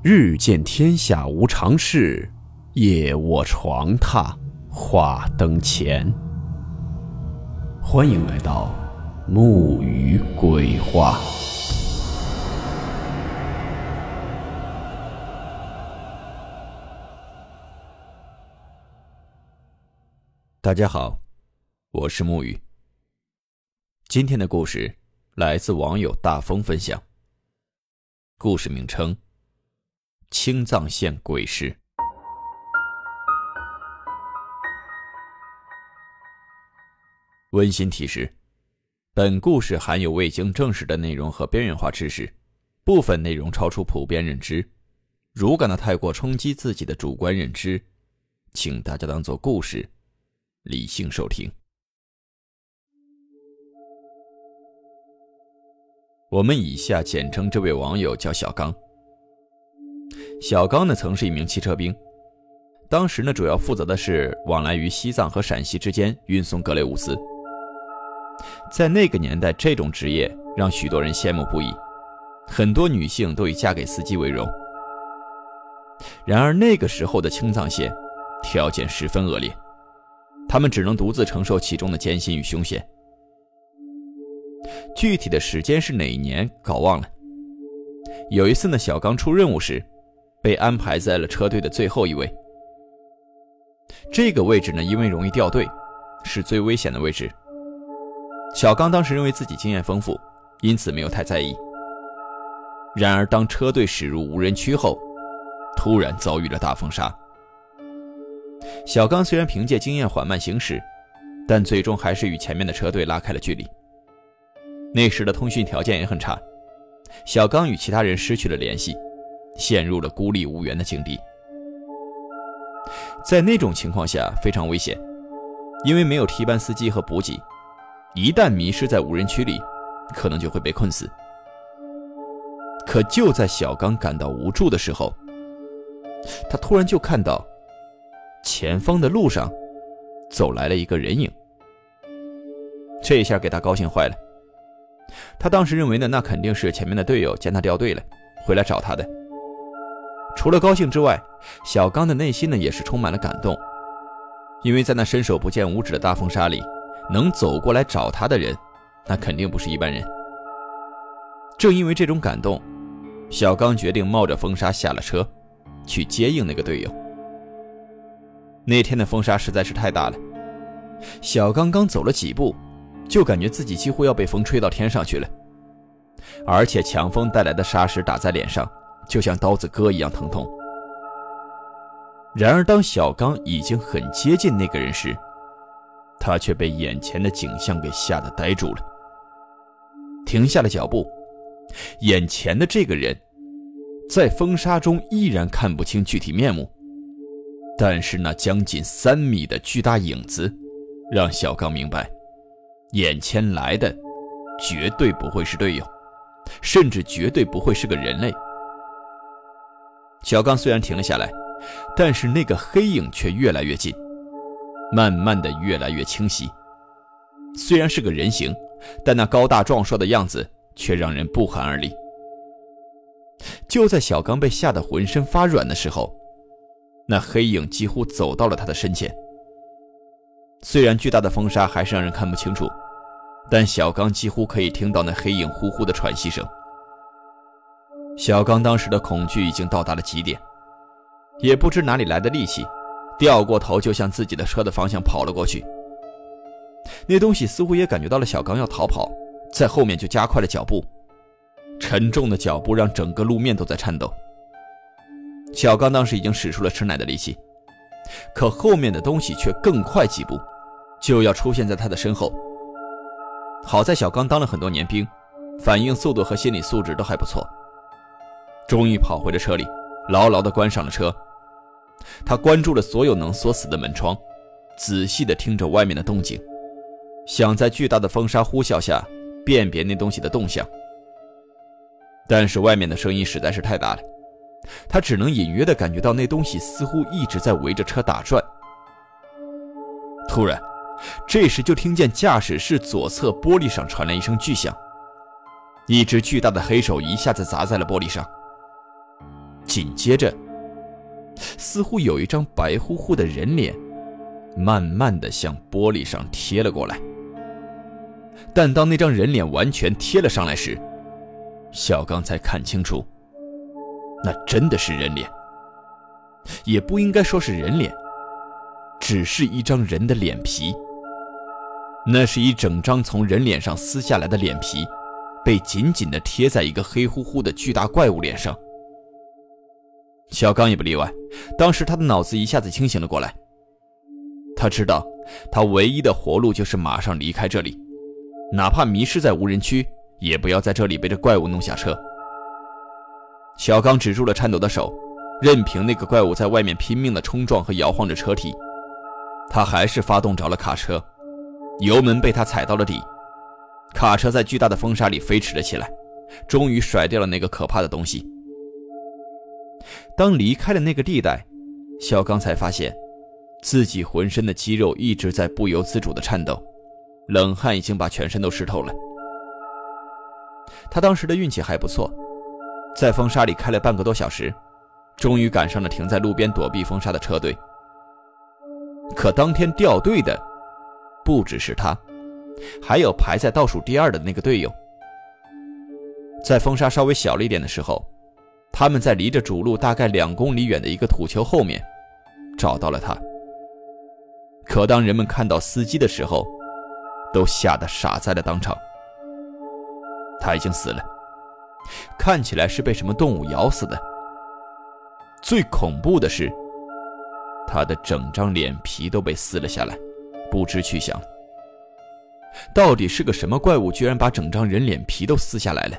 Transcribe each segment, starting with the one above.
日见天下无常事，夜卧床榻话灯前。欢迎来到木鱼鬼话。大家好，我是木鱼。今天的故事来自网友大风分享。故事名称。青藏线鬼市。温馨提示：本故事含有未经证实的内容和边缘化知识，部分内容超出普遍认知。如感到太过冲击自己的主观认知，请大家当做故事，理性收听。我们以下简称这位网友叫小刚。小刚呢，曾是一名汽车兵，当时呢，主要负责的是往来于西藏和陕西之间运送格雷乌斯。在那个年代，这种职业让许多人羡慕不已，很多女性都以嫁给司机为荣。然而那个时候的青藏线条件十分恶劣，他们只能独自承受其中的艰辛与凶险。具体的时间是哪一年，搞忘了。有一次呢，小刚出任务时。被安排在了车队的最后一位。这个位置呢，因为容易掉队，是最危险的位置。小刚当时认为自己经验丰富，因此没有太在意。然而，当车队驶入无人区后，突然遭遇了大风沙。小刚虽然凭借经验缓慢行驶，但最终还是与前面的车队拉开了距离。那时的通讯条件也很差，小刚与其他人失去了联系。陷入了孤立无援的境地，在那种情况下非常危险，因为没有替班司机和补给，一旦迷失在无人区里，可能就会被困死。可就在小刚感到无助的时候，他突然就看到前方的路上走来了一个人影，这一下给他高兴坏了。他当时认为呢，那肯定是前面的队友见他掉队了，回来找他的。除了高兴之外，小刚的内心呢也是充满了感动，因为在那伸手不见五指的大风沙里，能走过来找他的人，那肯定不是一般人。正因为这种感动，小刚决定冒着风沙下了车，去接应那个队友。那天的风沙实在是太大了，小刚刚走了几步，就感觉自己几乎要被风吹到天上去了，而且强风带来的沙石打在脸上。就像刀子割一样疼痛。然而，当小刚已经很接近那个人时，他却被眼前的景象给吓得呆住了，停下了脚步。眼前的这个人，在风沙中依然看不清具体面目，但是那将近三米的巨大影子，让小刚明白，眼前来的绝对不会是队友，甚至绝对不会是个人类。小刚虽然停了下来，但是那个黑影却越来越近，慢慢的越来越清晰。虽然是个人形，但那高大壮硕的样子却让人不寒而栗。就在小刚被吓得浑身发软的时候，那黑影几乎走到了他的身前。虽然巨大的风沙还是让人看不清楚，但小刚几乎可以听到那黑影呼呼的喘息声。小刚当时的恐惧已经到达了极点，也不知哪里来的力气，掉过头就向自己的车的方向跑了过去。那东西似乎也感觉到了小刚要逃跑，在后面就加快了脚步，沉重的脚步让整个路面都在颤抖。小刚当时已经使出了吃奶的力气，可后面的东西却更快几步，就要出现在他的身后。好在小刚当了很多年兵，反应速度和心理素质都还不错。终于跑回了车里，牢牢地关上了车。他关注了所有能锁死的门窗，仔细地听着外面的动静，想在巨大的风沙呼啸下辨别那东西的动向。但是外面的声音实在是太大了，他只能隐约地感觉到那东西似乎一直在围着车打转。突然，这时就听见驾驶室左侧玻璃上传来一声巨响，一只巨大的黑手一下子砸在了玻璃上。紧接着，似乎有一张白乎乎的人脸，慢慢的向玻璃上贴了过来。但当那张人脸完全贴了上来时，小刚才看清楚，那真的是人脸，也不应该说是人脸，只是一张人的脸皮。那是一整张从人脸上撕下来的脸皮，被紧紧地贴在一个黑乎乎的巨大怪物脸上。小刚也不例外，当时他的脑子一下子清醒了过来。他知道，他唯一的活路就是马上离开这里，哪怕迷失在无人区，也不要在这里被这怪物弄下车。小刚止住了颤抖的手，任凭那个怪物在外面拼命地冲撞和摇晃着车体，他还是发动着了卡车，油门被他踩到了底，卡车在巨大的风沙里飞驰了起来，终于甩掉了那个可怕的东西。当离开了那个地带，小刚才发现，自己浑身的肌肉一直在不由自主的颤抖，冷汗已经把全身都湿透了。他当时的运气还不错，在风沙里开了半个多小时，终于赶上了停在路边躲避风沙的车队。可当天掉队的，不只是他，还有排在倒数第二的那个队友。在风沙稍微小了一点的时候。他们在离着主路大概两公里远的一个土丘后面，找到了他。可当人们看到司机的时候，都吓得傻在了当场。他已经死了，看起来是被什么动物咬死的。最恐怖的是，他的整张脸皮都被撕了下来，不知去向。到底是个什么怪物，居然把整张人脸皮都撕下来了？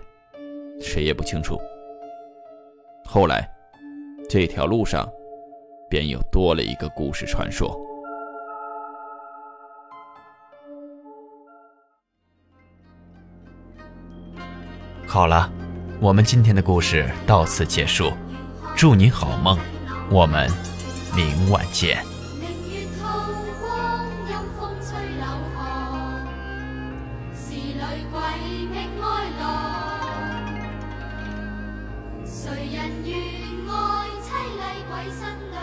谁也不清楚。后来，这条路上便又多了一个故事传说。好了，我们今天的故事到此结束，祝你好梦，我们明晚见。谁人愿爱凄厉鬼新娘？